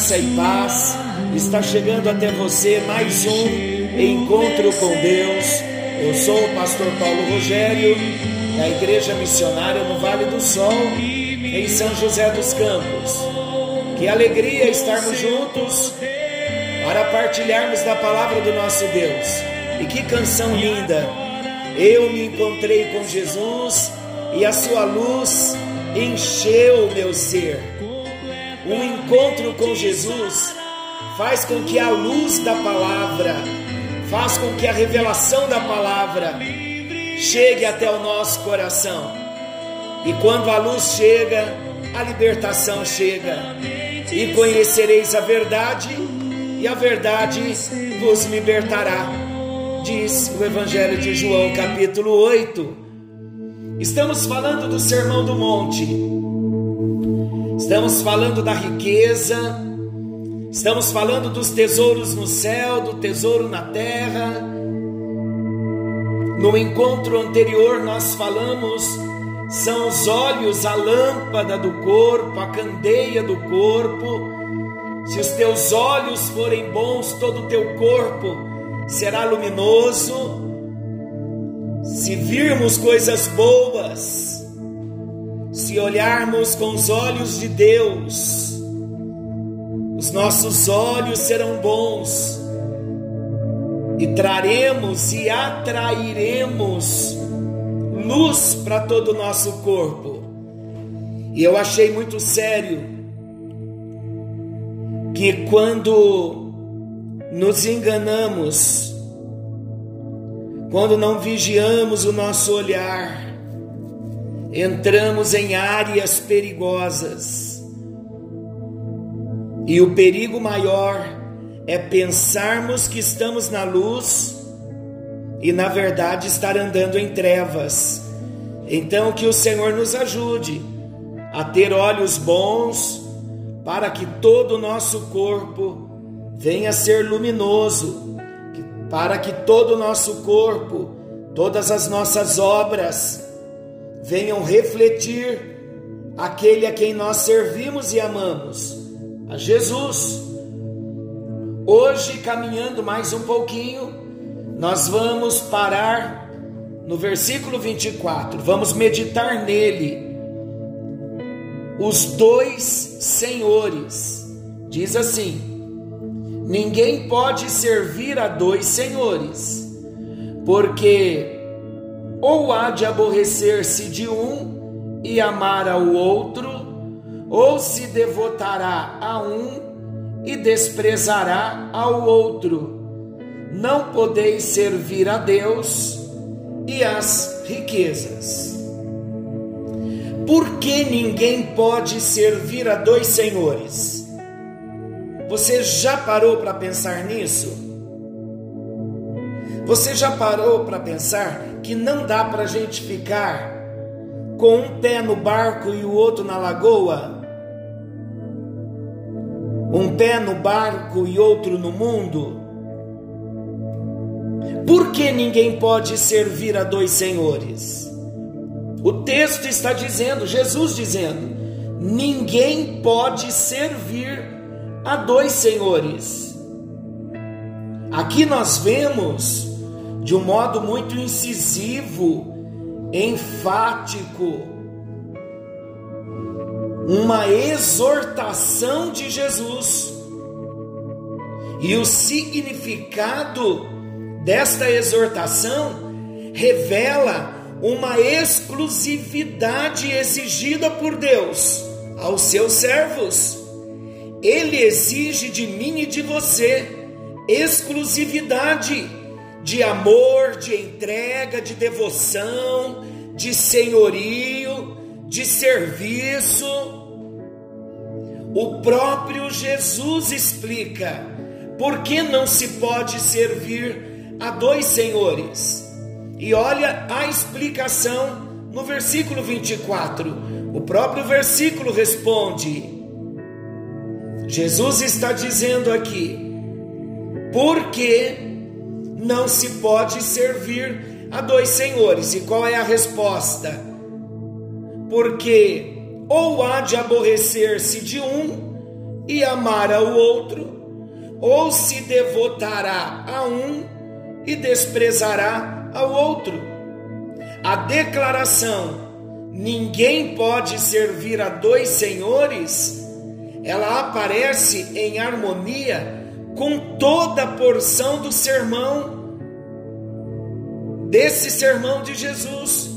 graça e paz. Está chegando até você mais um encontro com Deus. Eu sou o pastor Paulo Rogério, da Igreja Missionária no Vale do Sol, em São José dos Campos. Que alegria estarmos juntos para partilharmos da palavra do nosso Deus. E que canção linda! Eu me encontrei com Jesus e a sua luz encheu o meu ser. Um encontro com Jesus faz com que a luz da palavra, faz com que a revelação da palavra chegue até o nosso coração. E quando a luz chega, a libertação chega. E conhecereis a verdade, e a verdade vos libertará. Diz o Evangelho de João, capítulo 8. Estamos falando do Sermão do Monte. Estamos falando da riqueza, Estamos falando dos tesouros no céu, do tesouro na terra. No encontro anterior, nós falamos: são os olhos a lâmpada do corpo, a candeia do corpo. Se os teus olhos forem bons, todo o teu corpo será luminoso. Se virmos coisas boas, se olharmos com os olhos de Deus, os nossos olhos serão bons e traremos e atrairemos luz para todo o nosso corpo. E eu achei muito sério que quando nos enganamos, quando não vigiamos o nosso olhar, entramos em áreas perigosas e o perigo maior é pensarmos que estamos na luz e na verdade estar andando em trevas. Então que o Senhor nos ajude a ter olhos bons para que todo o nosso corpo venha a ser luminoso, para que todo o nosso corpo, todas as nossas obras venham refletir aquele a quem nós servimos e amamos a Jesus. Hoje, caminhando mais um pouquinho, nós vamos parar no versículo 24, vamos meditar nele. Os dois senhores, diz assim: ninguém pode servir a dois senhores, porque ou há de aborrecer-se de um e amar ao outro, ou se devotará a um e desprezará ao outro. Não podeis servir a Deus e as riquezas. Por que ninguém pode servir a dois senhores? Você já parou para pensar nisso? Você já parou para pensar que não dá para a gente ficar com um pé no barco e o outro na lagoa? um pé no barco e outro no mundo? Por que ninguém pode servir a dois senhores? O texto está dizendo, Jesus dizendo, ninguém pode servir a dois senhores. Aqui nós vemos de um modo muito incisivo, enfático, uma exortação de Jesus. E o significado desta exortação revela uma exclusividade exigida por Deus aos seus servos. Ele exige de mim e de você exclusividade de amor, de entrega, de devoção, de senhorio, de serviço o próprio Jesus explica por que não se pode servir a dois senhores. E olha a explicação no versículo 24. O próprio versículo responde: Jesus está dizendo aqui, porque não se pode servir a dois senhores. E qual é a resposta? Porque ou há de aborrecer-se de um e amar ao outro, ou se devotará a um e desprezará ao outro. A declaração ninguém pode servir a dois senhores, ela aparece em harmonia com toda a porção do sermão, desse sermão de Jesus.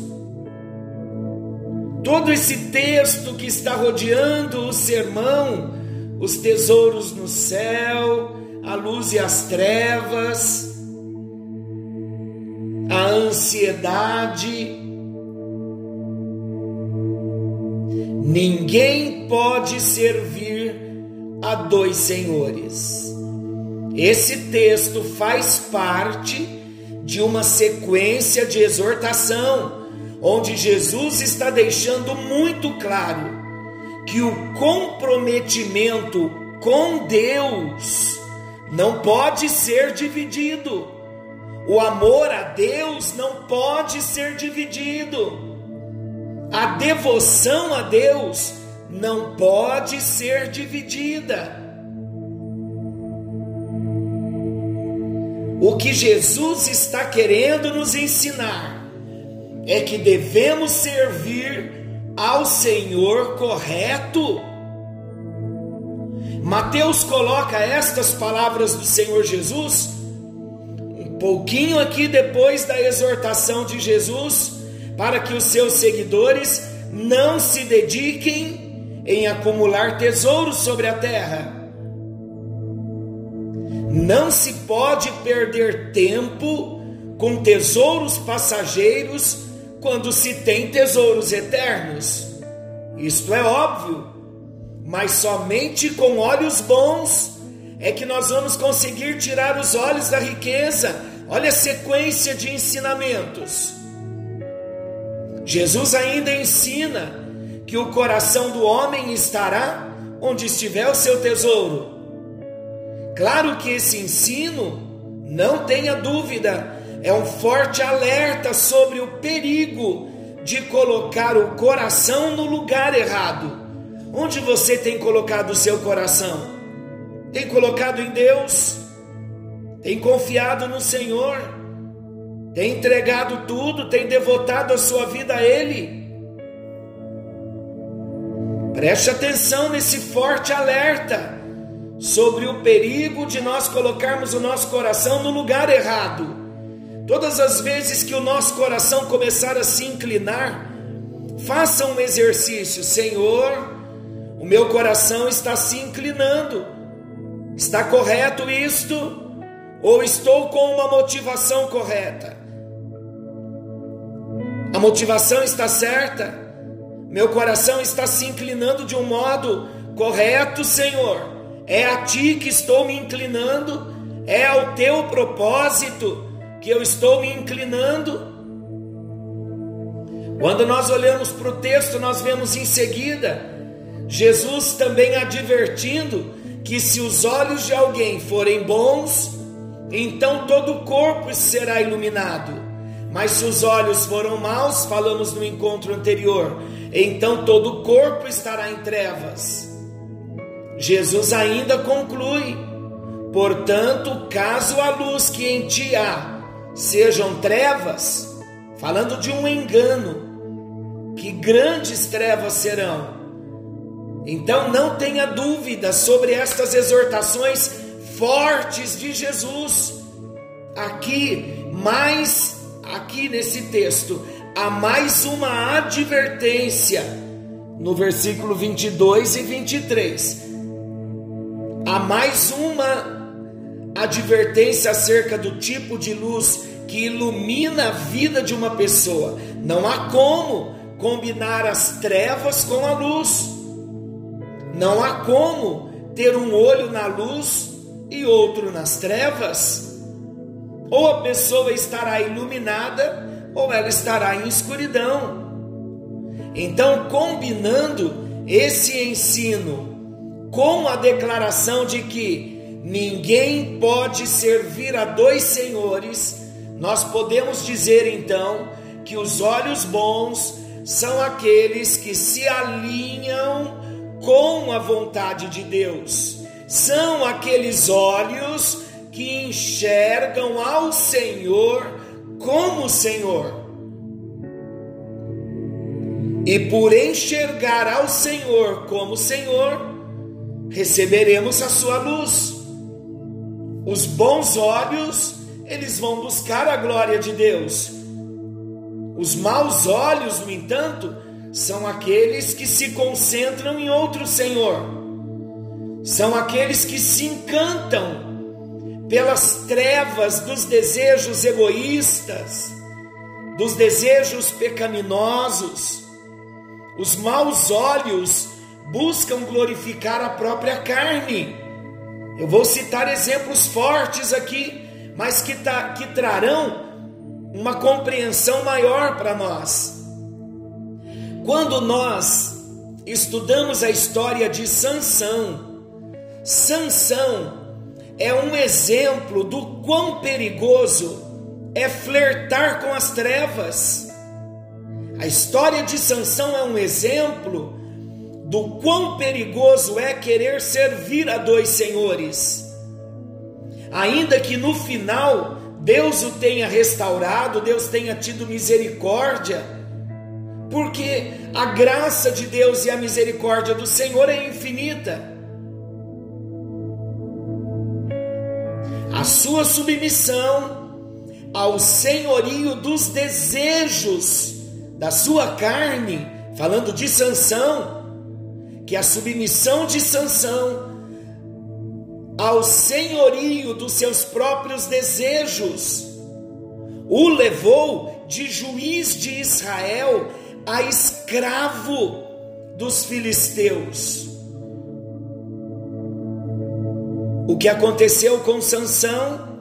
Todo esse texto que está rodeando o sermão, os tesouros no céu, a luz e as trevas, a ansiedade. Ninguém pode servir a dois senhores. Esse texto faz parte de uma sequência de exortação onde Jesus está deixando muito claro que o comprometimento com Deus não pode ser dividido. O amor a Deus não pode ser dividido. A devoção a Deus não pode ser dividida. O que Jesus está querendo nos ensinar é que devemos servir ao Senhor correto. Mateus coloca estas palavras do Senhor Jesus um pouquinho aqui depois da exortação de Jesus para que os seus seguidores não se dediquem em acumular tesouros sobre a terra. Não se pode perder tempo com tesouros passageiros quando se tem tesouros eternos. Isto é óbvio, mas somente com olhos bons é que nós vamos conseguir tirar os olhos da riqueza. Olha a sequência de ensinamentos. Jesus ainda ensina que o coração do homem estará onde estiver o seu tesouro. Claro que esse ensino, não tenha dúvida, é um forte alerta sobre o perigo de colocar o coração no lugar errado. Onde você tem colocado o seu coração? Tem colocado em Deus? Tem confiado no Senhor? Tem entregado tudo? Tem devotado a sua vida a Ele? Preste atenção nesse forte alerta sobre o perigo de nós colocarmos o nosso coração no lugar errado. Todas as vezes que o nosso coração começar a se inclinar, faça um exercício, Senhor, o meu coração está se inclinando. Está correto isto? Ou estou com uma motivação correta? A motivação está certa? Meu coração está se inclinando de um modo correto, Senhor? É a Ti que estou me inclinando? É ao Teu propósito? que eu estou me inclinando. Quando nós olhamos para o texto, nós vemos em seguida Jesus também advertindo que se os olhos de alguém forem bons, então todo o corpo será iluminado. Mas se os olhos foram maus, falamos no encontro anterior, então todo o corpo estará em trevas. Jesus ainda conclui: portanto, caso a luz que em ti há sejam trevas, falando de um engano, que grandes trevas serão. Então não tenha dúvida sobre estas exortações fortes de Jesus. Aqui, mais aqui nesse texto, há mais uma advertência no versículo 22 e 23. Há mais uma advertência acerca do tipo de luz que ilumina a vida de uma pessoa. Não há como combinar as trevas com a luz. Não há como ter um olho na luz e outro nas trevas. Ou a pessoa estará iluminada ou ela estará em escuridão. Então, combinando esse ensino com a declaração de que ninguém pode servir a dois senhores, nós podemos dizer então que os olhos bons são aqueles que se alinham com a vontade de Deus. São aqueles olhos que enxergam ao Senhor como Senhor. E por enxergar ao Senhor como Senhor, receberemos a sua luz. Os bons olhos, eles vão buscar a glória de Deus. Os maus olhos, no entanto, são aqueles que se concentram em outro Senhor. São aqueles que se encantam pelas trevas dos desejos egoístas, dos desejos pecaminosos os maus olhos buscam glorificar a própria carne. Eu vou citar exemplos fortes aqui, mas que, tá, que trarão uma compreensão maior para nós. Quando nós estudamos a história de Sansão, Sansão é um exemplo do quão perigoso é flertar com as trevas. A história de Sansão é um exemplo do quão perigoso é querer servir a dois senhores. Ainda que no final Deus o tenha restaurado, Deus tenha tido misericórdia, porque a graça de Deus e a misericórdia do Senhor é infinita. A sua submissão ao senhorio dos desejos da sua carne, falando de Sansão, que a submissão de Sansão ao senhorio dos seus próprios desejos o levou de juiz de Israel a escravo dos filisteus. O que aconteceu com Sansão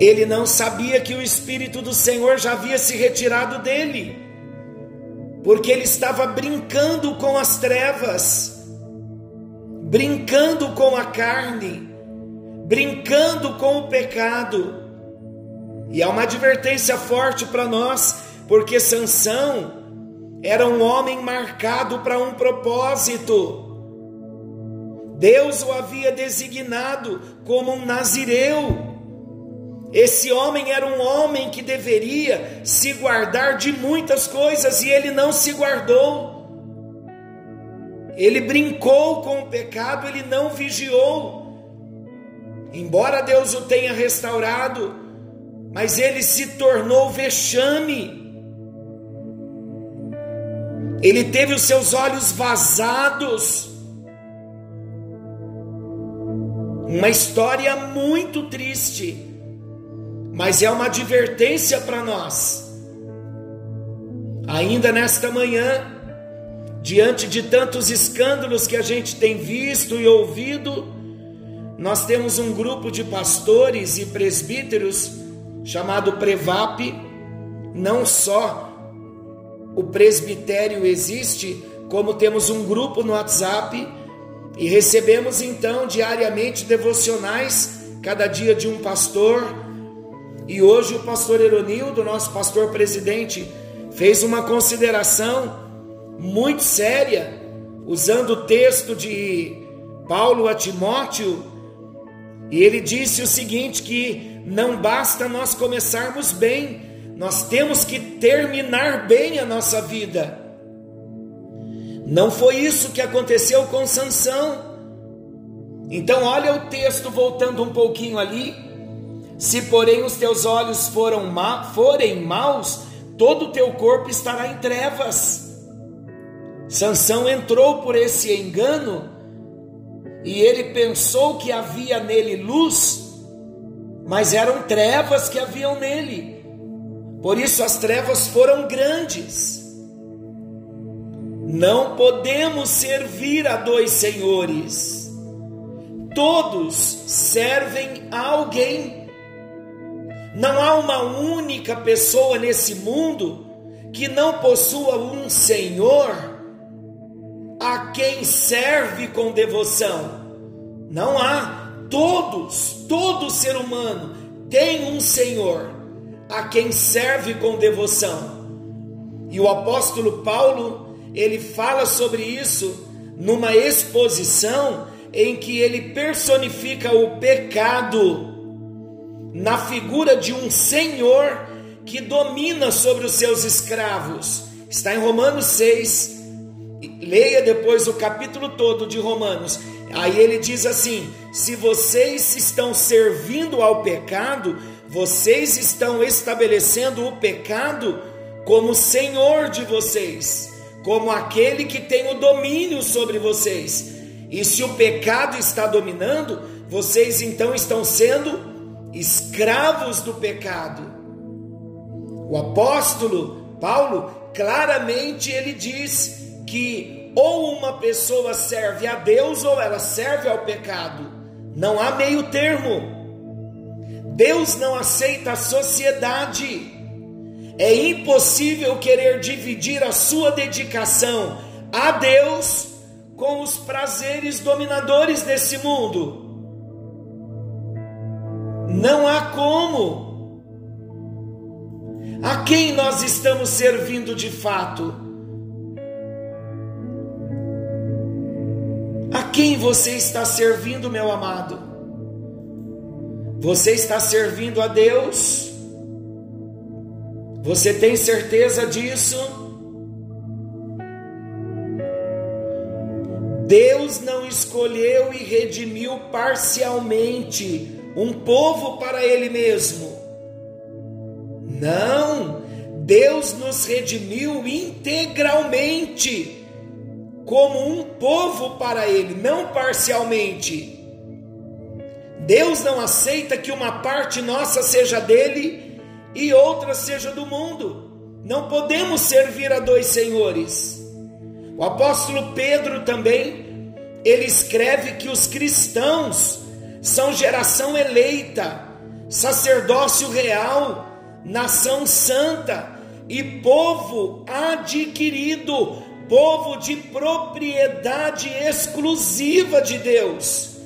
ele não sabia que o Espírito do Senhor já havia se retirado dele, porque ele estava brincando com as trevas, brincando com a carne, brincando com o pecado. E há uma advertência forte para nós, porque Sansão era um homem marcado para um propósito. Deus o havia designado como um nazireu. Esse homem era um homem que deveria se guardar de muitas coisas e ele não se guardou. Ele brincou com o pecado, ele não vigiou. Embora Deus o tenha restaurado, mas ele se tornou vexame. Ele teve os seus olhos vazados. Uma história muito triste mas é uma advertência para nós. Ainda nesta manhã, diante de tantos escândalos que a gente tem visto e ouvido, nós temos um grupo de pastores e presbíteros chamado Prevap. Não só o presbitério existe, como temos um grupo no WhatsApp e recebemos então diariamente devocionais, cada dia de um pastor e hoje o pastor Eronildo, nosso pastor presidente, fez uma consideração muito séria, usando o texto de Paulo a Timóteo, e ele disse o seguinte: que não basta nós começarmos bem, nós temos que terminar bem a nossa vida. Não foi isso que aconteceu com Sansão. Então, olha o texto voltando um pouquinho ali, se, porém, os teus olhos ma forem maus, todo o teu corpo estará em trevas. Sansão entrou por esse engano e ele pensou que havia nele luz, mas eram trevas que haviam nele. Por isso as trevas foram grandes. Não podemos servir a dois senhores. Todos servem a alguém. Não há uma única pessoa nesse mundo que não possua um Senhor a quem serve com devoção. Não há. Todos, todo ser humano tem um Senhor a quem serve com devoção. E o apóstolo Paulo, ele fala sobre isso numa exposição em que ele personifica o pecado na figura de um senhor que domina sobre os seus escravos. Está em Romanos 6. Leia depois o capítulo todo de Romanos. Aí ele diz assim: se vocês estão servindo ao pecado, vocês estão estabelecendo o pecado como senhor de vocês, como aquele que tem o domínio sobre vocês. E se o pecado está dominando, vocês então estão sendo escravos do pecado. O apóstolo Paulo claramente ele diz que ou uma pessoa serve a Deus ou ela serve ao pecado. Não há meio termo. Deus não aceita a sociedade. É impossível querer dividir a sua dedicação a Deus com os prazeres dominadores desse mundo. Não há como. A quem nós estamos servindo de fato? quem você está servindo, meu amado? Você está servindo a Deus? Você tem certeza disso? Deus não escolheu e redimiu parcialmente um povo para Ele mesmo. Não, Deus nos redimiu integralmente como um povo para ele, não parcialmente. Deus não aceita que uma parte nossa seja dele e outra seja do mundo. Não podemos servir a dois senhores. O apóstolo Pedro também, ele escreve que os cristãos são geração eleita, sacerdócio real, nação santa e povo adquirido povo de propriedade exclusiva de Deus.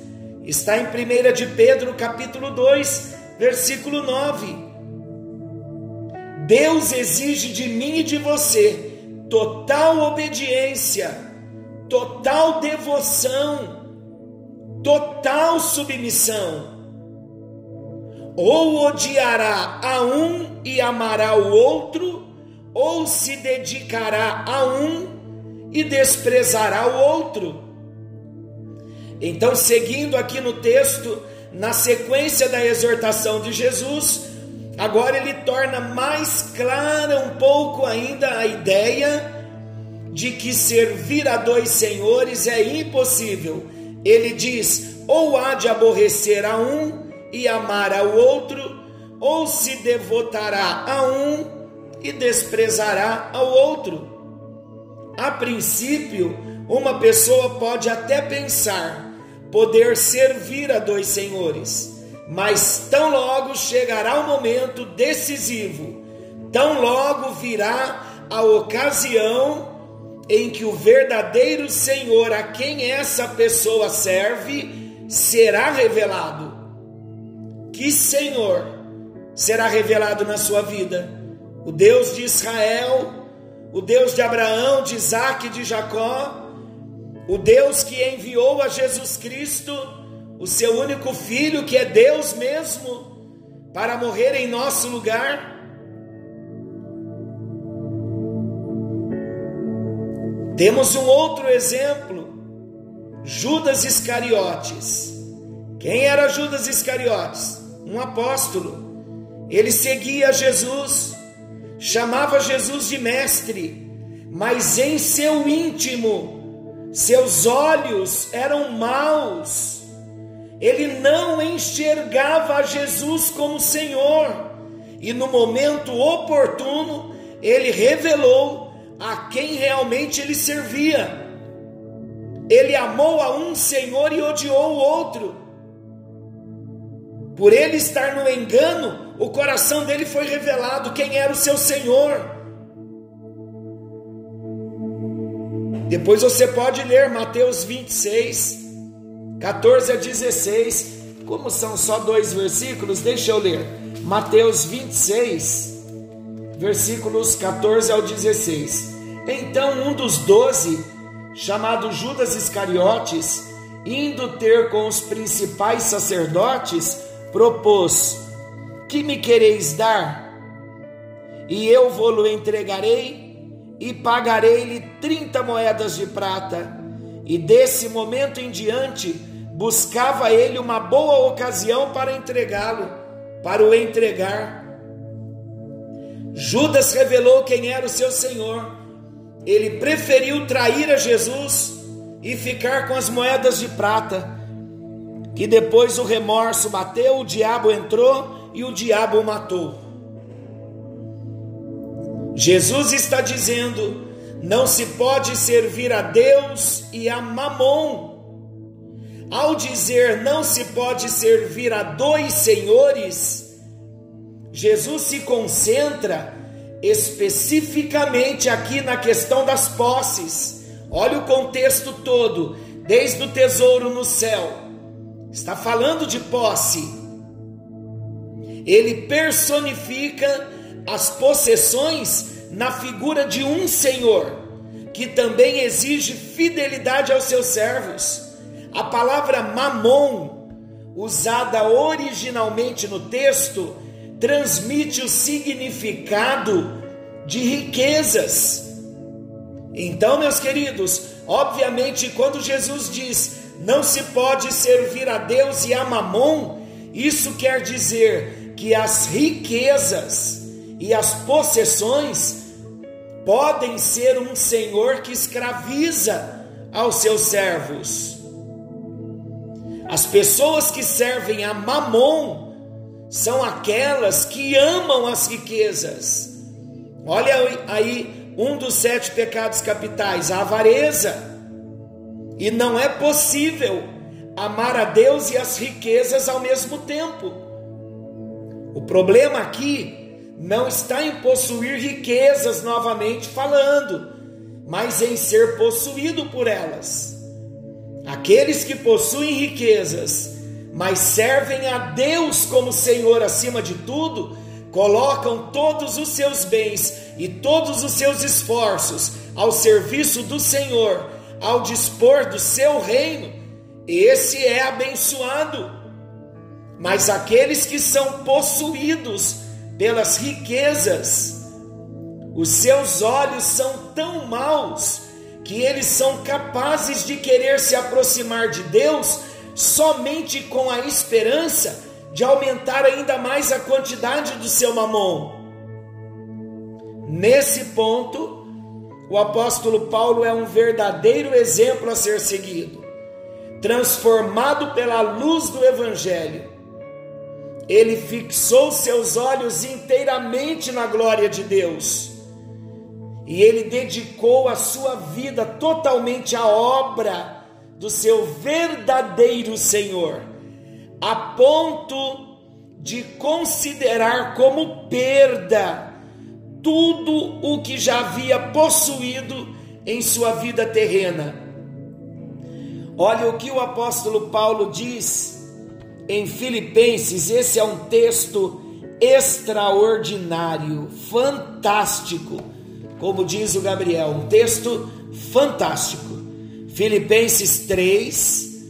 Está em 1 de Pedro, capítulo 2, versículo 9. Deus exige de mim e de você total obediência, total devoção, total submissão. Ou odiará a um e amará o outro, ou se dedicará a um e desprezará o outro. Então, seguindo aqui no texto, na sequência da exortação de Jesus, agora ele torna mais clara um pouco ainda a ideia de que servir a dois senhores é impossível. Ele diz: ou há de aborrecer a um e amar ao outro, ou se devotará a um e desprezará ao outro. A princípio, uma pessoa pode até pensar poder servir a dois senhores, mas tão logo chegará o momento decisivo, tão logo virá a ocasião em que o verdadeiro Senhor a quem essa pessoa serve será revelado. Que Senhor será revelado na sua vida? O Deus de Israel o Deus de Abraão, de Isaac e de Jacó, o Deus que enviou a Jesus Cristo, o seu único filho, que é Deus mesmo, para morrer em nosso lugar. Temos um outro exemplo, Judas Iscariotes. Quem era Judas Iscariotes? Um apóstolo. Ele seguia Jesus chamava Jesus de mestre, mas em seu íntimo, seus olhos eram maus. Ele não enxergava Jesus como Senhor, e no momento oportuno, ele revelou a quem realmente ele servia. Ele amou a um Senhor e odiou o outro. Por ele estar no engano, o coração dele foi revelado quem era o seu Senhor. Depois você pode ler Mateus 26, 14 a 16. Como são só dois versículos, deixa eu ler. Mateus 26, versículos 14 ao 16. Então um dos doze, chamado Judas Iscariotes, indo ter com os principais sacerdotes, propôs: Que me quereis dar? E eu vou-lo entregarei e pagarei-lhe trinta moedas de prata. E desse momento em diante, buscava ele uma boa ocasião para entregá-lo, para o entregar. Judas revelou quem era o seu senhor. Ele preferiu trair a Jesus e ficar com as moedas de prata. Que depois o remorso bateu, o diabo entrou e o diabo o matou. Jesus está dizendo: não se pode servir a Deus e a Mamon. Ao dizer não se pode servir a dois senhores, Jesus se concentra especificamente aqui na questão das posses. Olha o contexto todo, desde o tesouro no céu. Está falando de posse. Ele personifica as possessões na figura de um Senhor, que também exige fidelidade aos seus servos. A palavra mamon, usada originalmente no texto, transmite o significado de riquezas. Então, meus queridos, obviamente, quando Jesus diz não se pode servir a Deus e a mamon, isso quer dizer que as riquezas e as possessões podem ser um senhor que escraviza aos seus servos. As pessoas que servem a Mamon são aquelas que amam as riquezas. Olha aí um dos sete pecados capitais, a avareza. E não é possível amar a Deus e as riquezas ao mesmo tempo. O problema aqui não está em possuir riquezas novamente falando, mas em ser possuído por elas. Aqueles que possuem riquezas, mas servem a Deus como Senhor acima de tudo, colocam todos os seus bens e todos os seus esforços ao serviço do Senhor, ao dispor do seu reino. Esse é abençoado. Mas aqueles que são possuídos pelas riquezas, os seus olhos são tão maus que eles são capazes de querer se aproximar de Deus somente com a esperança de aumentar ainda mais a quantidade do seu mamon. Nesse ponto, o apóstolo Paulo é um verdadeiro exemplo a ser seguido. Transformado pela luz do Evangelho, ele fixou seus olhos inteiramente na glória de Deus e ele dedicou a sua vida totalmente à obra do seu verdadeiro Senhor, a ponto de considerar como perda tudo o que já havia possuído em sua vida terrena. Olha o que o apóstolo Paulo diz em Filipenses, esse é um texto extraordinário, fantástico como diz o Gabriel, um texto fantástico. Filipenses 3,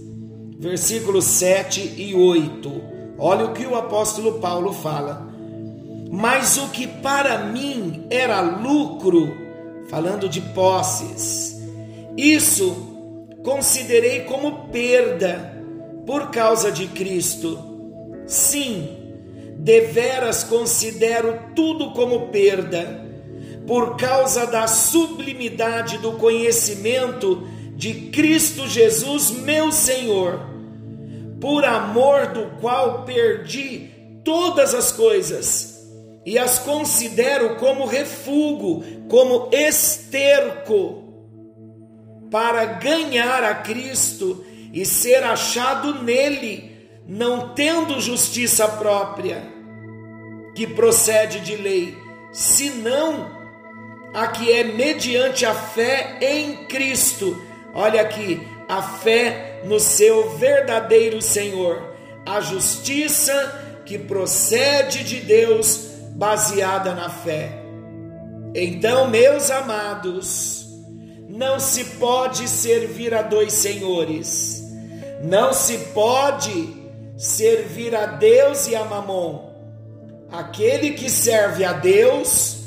versículos 7 e 8. Olha o que o apóstolo Paulo fala. Mas o que para mim era lucro, falando de posses, isso considerei como perda por causa de Cristo. Sim, deveras considero tudo como perda por causa da sublimidade do conhecimento de Cristo Jesus, meu Senhor, por amor do qual perdi todas as coisas e as considero como refúgio, como esterco, para ganhar a Cristo e ser achado nele, não tendo justiça própria, que procede de lei, senão a que é mediante a fé em Cristo. Olha aqui, a fé no seu verdadeiro Senhor, a justiça que procede de Deus baseada na fé. Então, meus amados, não se pode servir a dois senhores, não se pode servir a Deus e a Mamon. Aquele que serve a Deus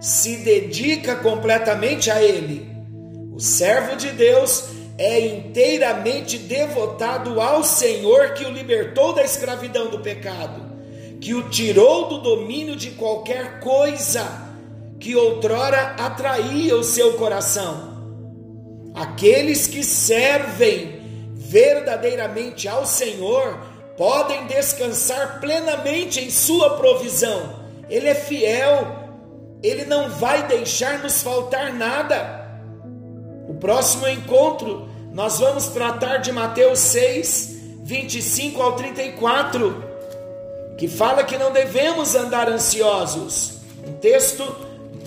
se dedica completamente a Ele. O servo de Deus é inteiramente devotado ao Senhor que o libertou da escravidão do pecado que o tirou do domínio de qualquer coisa que outrora atraía o seu coração. Aqueles que servem verdadeiramente ao Senhor podem descansar plenamente em Sua provisão. Ele é fiel, Ele não vai deixar nos faltar nada. Próximo encontro nós vamos tratar de Mateus 6, 25 ao 34 que fala que não devemos andar ansiosos. Um texto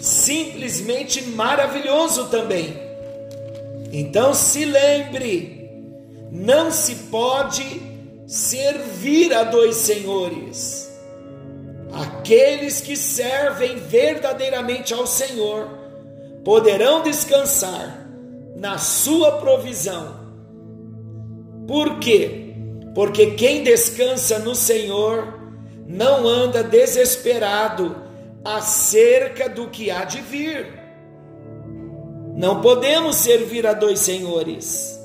simplesmente maravilhoso também. Então se lembre, não se pode servir a dois senhores. Aqueles que servem verdadeiramente ao Senhor poderão descansar na sua provisão. Por quê? Porque quem descansa no Senhor não anda desesperado acerca do que há de vir. Não podemos servir a dois senhores.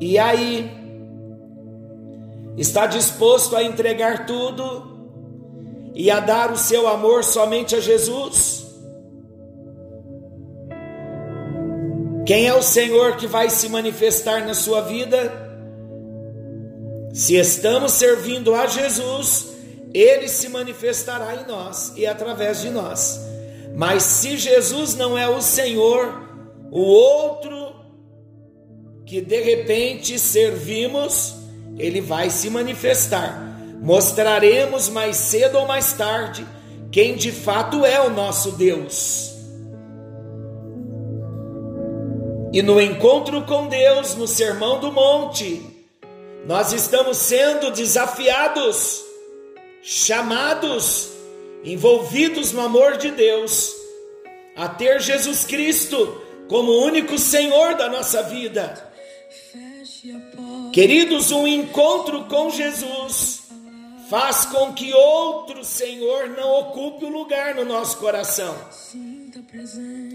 E aí, está disposto a entregar tudo e a dar o seu amor somente a Jesus? Quem é o Senhor que vai se manifestar na sua vida? Se estamos servindo a Jesus, ele se manifestará em nós e através de nós. Mas se Jesus não é o Senhor, o outro que de repente servimos, ele vai se manifestar. Mostraremos mais cedo ou mais tarde quem de fato é o nosso Deus. E no encontro com Deus, no Sermão do Monte, nós estamos sendo desafiados chamados, envolvidos no amor de Deus, a ter Jesus Cristo como único Senhor da nossa vida. Queridos, um encontro com Jesus faz com que outro Senhor não ocupe o lugar no nosso coração.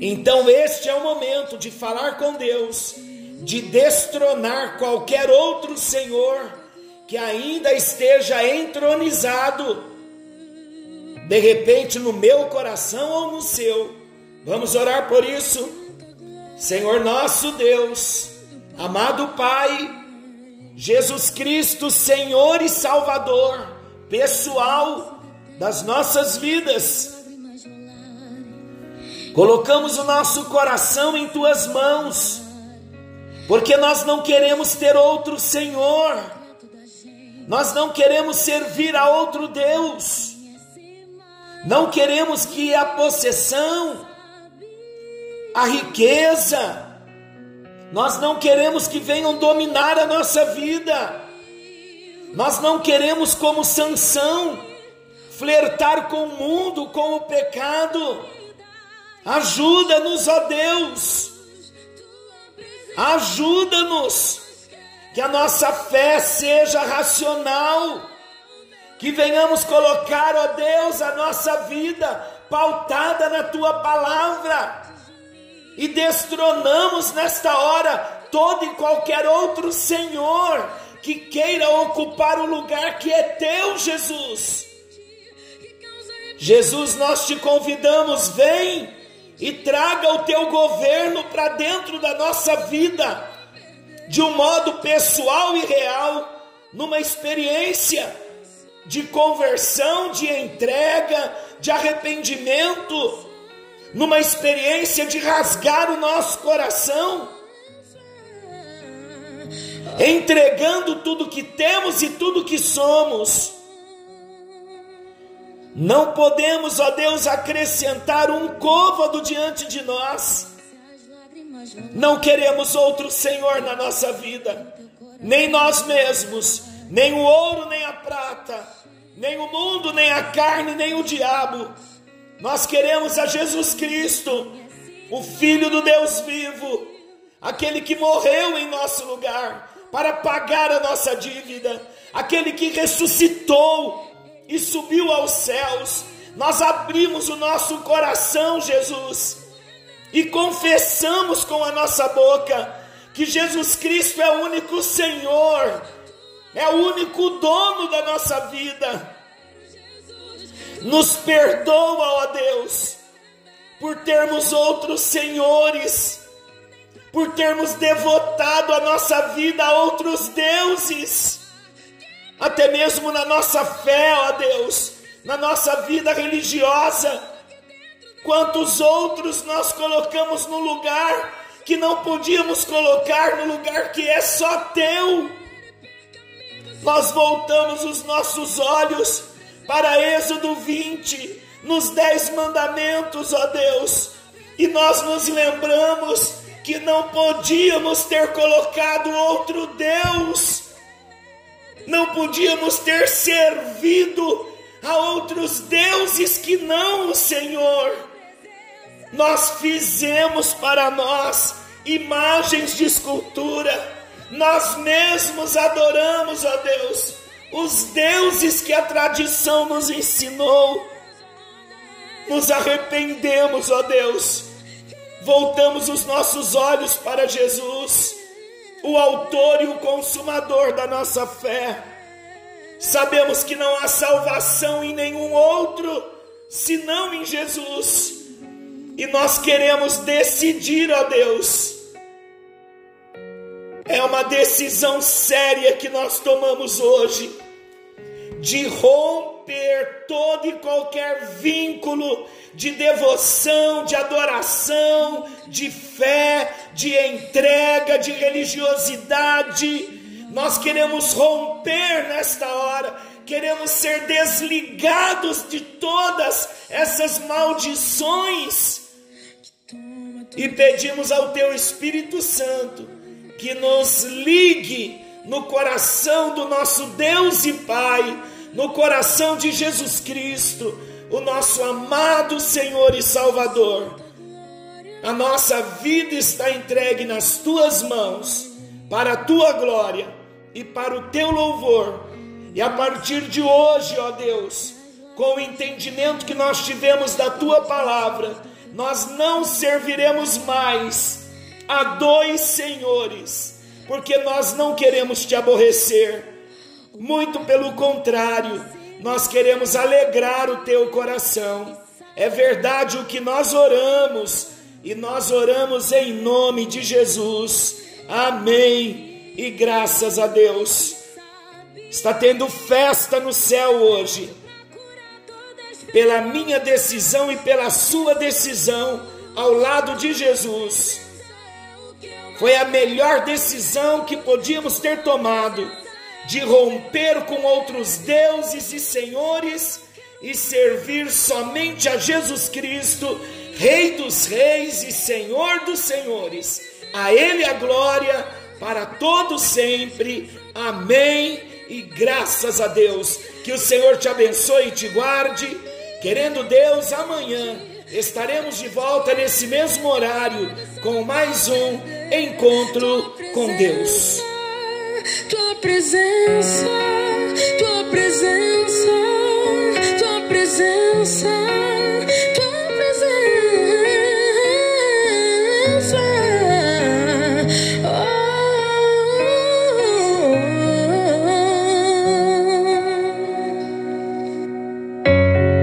Então, este é o momento de falar com Deus, de destronar qualquer outro Senhor que ainda esteja entronizado, de repente no meu coração ou no seu. Vamos orar por isso. Senhor nosso Deus, amado Pai, Jesus Cristo, Senhor e Salvador, pessoal das nossas vidas. Colocamos o nosso coração em tuas mãos, porque nós não queremos ter outro Senhor nós não queremos servir a outro Deus. Não queremos que a possessão, a riqueza, nós não queremos que venham dominar a nossa vida. Nós não queremos, como Sansão, flertar com o mundo, com o pecado. Ajuda-nos, ó Deus. Ajuda-nos. Que a nossa fé seja racional, que venhamos colocar, ó Deus, a nossa vida pautada na tua palavra. E destronamos nesta hora todo e qualquer outro Senhor que queira ocupar o lugar que é teu, Jesus. Jesus, nós te convidamos, vem e traga o teu governo para dentro da nossa vida de um modo pessoal e real, numa experiência de conversão, de entrega, de arrependimento, numa experiência de rasgar o nosso coração, entregando tudo que temos e tudo que somos. Não podemos, ó Deus, acrescentar um côvado diante de nós. Não queremos outro Senhor na nossa vida, nem nós mesmos, nem o ouro, nem a prata, nem o mundo, nem a carne, nem o diabo. Nós queremos a Jesus Cristo, o Filho do Deus vivo, aquele que morreu em nosso lugar para pagar a nossa dívida, aquele que ressuscitou e subiu aos céus. Nós abrimos o nosso coração, Jesus, e confessamos com a nossa boca que Jesus Cristo é o único Senhor é o único dono da nossa vida. Nos perdoa, ó Deus, por termos outros senhores, por termos devotado a nossa vida a outros deuses, até mesmo na nossa fé, ó Deus, na nossa vida religiosa. Quantos outros nós colocamos no lugar que não podíamos colocar no lugar que é só teu? nós voltamos os nossos olhos para Êxodo 20, nos dez mandamentos, ó Deus, e nós nos lembramos que não podíamos ter colocado outro Deus, não podíamos ter servido a outros deuses que não o Senhor. Nós fizemos para nós imagens de escultura nós mesmos adoramos a Deus, os deuses que a tradição nos ensinou. Nos arrependemos, ó Deus, voltamos os nossos olhos para Jesus, o Autor e o Consumador da nossa fé. Sabemos que não há salvação em nenhum outro, senão em Jesus. E nós queremos decidir, ó Deus, é uma decisão séria que nós tomamos hoje de romper todo e qualquer vínculo de devoção, de adoração, de fé, de entrega, de religiosidade. Nós queremos romper nesta hora, queremos ser desligados de todas essas maldições e pedimos ao Teu Espírito Santo que nos ligue no coração do nosso Deus e Pai, no coração de Jesus Cristo, o nosso amado Senhor e Salvador. A nossa vida está entregue nas tuas mãos, para a tua glória e para o teu louvor. E a partir de hoje, ó Deus, com o entendimento que nós tivemos da tua palavra, nós não serviremos mais a dois senhores, porque nós não queremos te aborrecer, muito pelo contrário, nós queremos alegrar o teu coração. É verdade o que nós oramos, e nós oramos em nome de Jesus. Amém. E graças a Deus. Está tendo festa no céu hoje. Pela minha decisão e pela sua decisão ao lado de Jesus. Foi a melhor decisão que podíamos ter tomado de romper com outros deuses e senhores e servir somente a Jesus Cristo, Rei dos reis e Senhor dos senhores. A Ele a glória para todo sempre. Amém. E graças a Deus. Que o Senhor te abençoe e te guarde. Querendo Deus, amanhã estaremos de volta nesse mesmo horário com mais um encontro com Deus. Tua presença, tua presença, tua presença.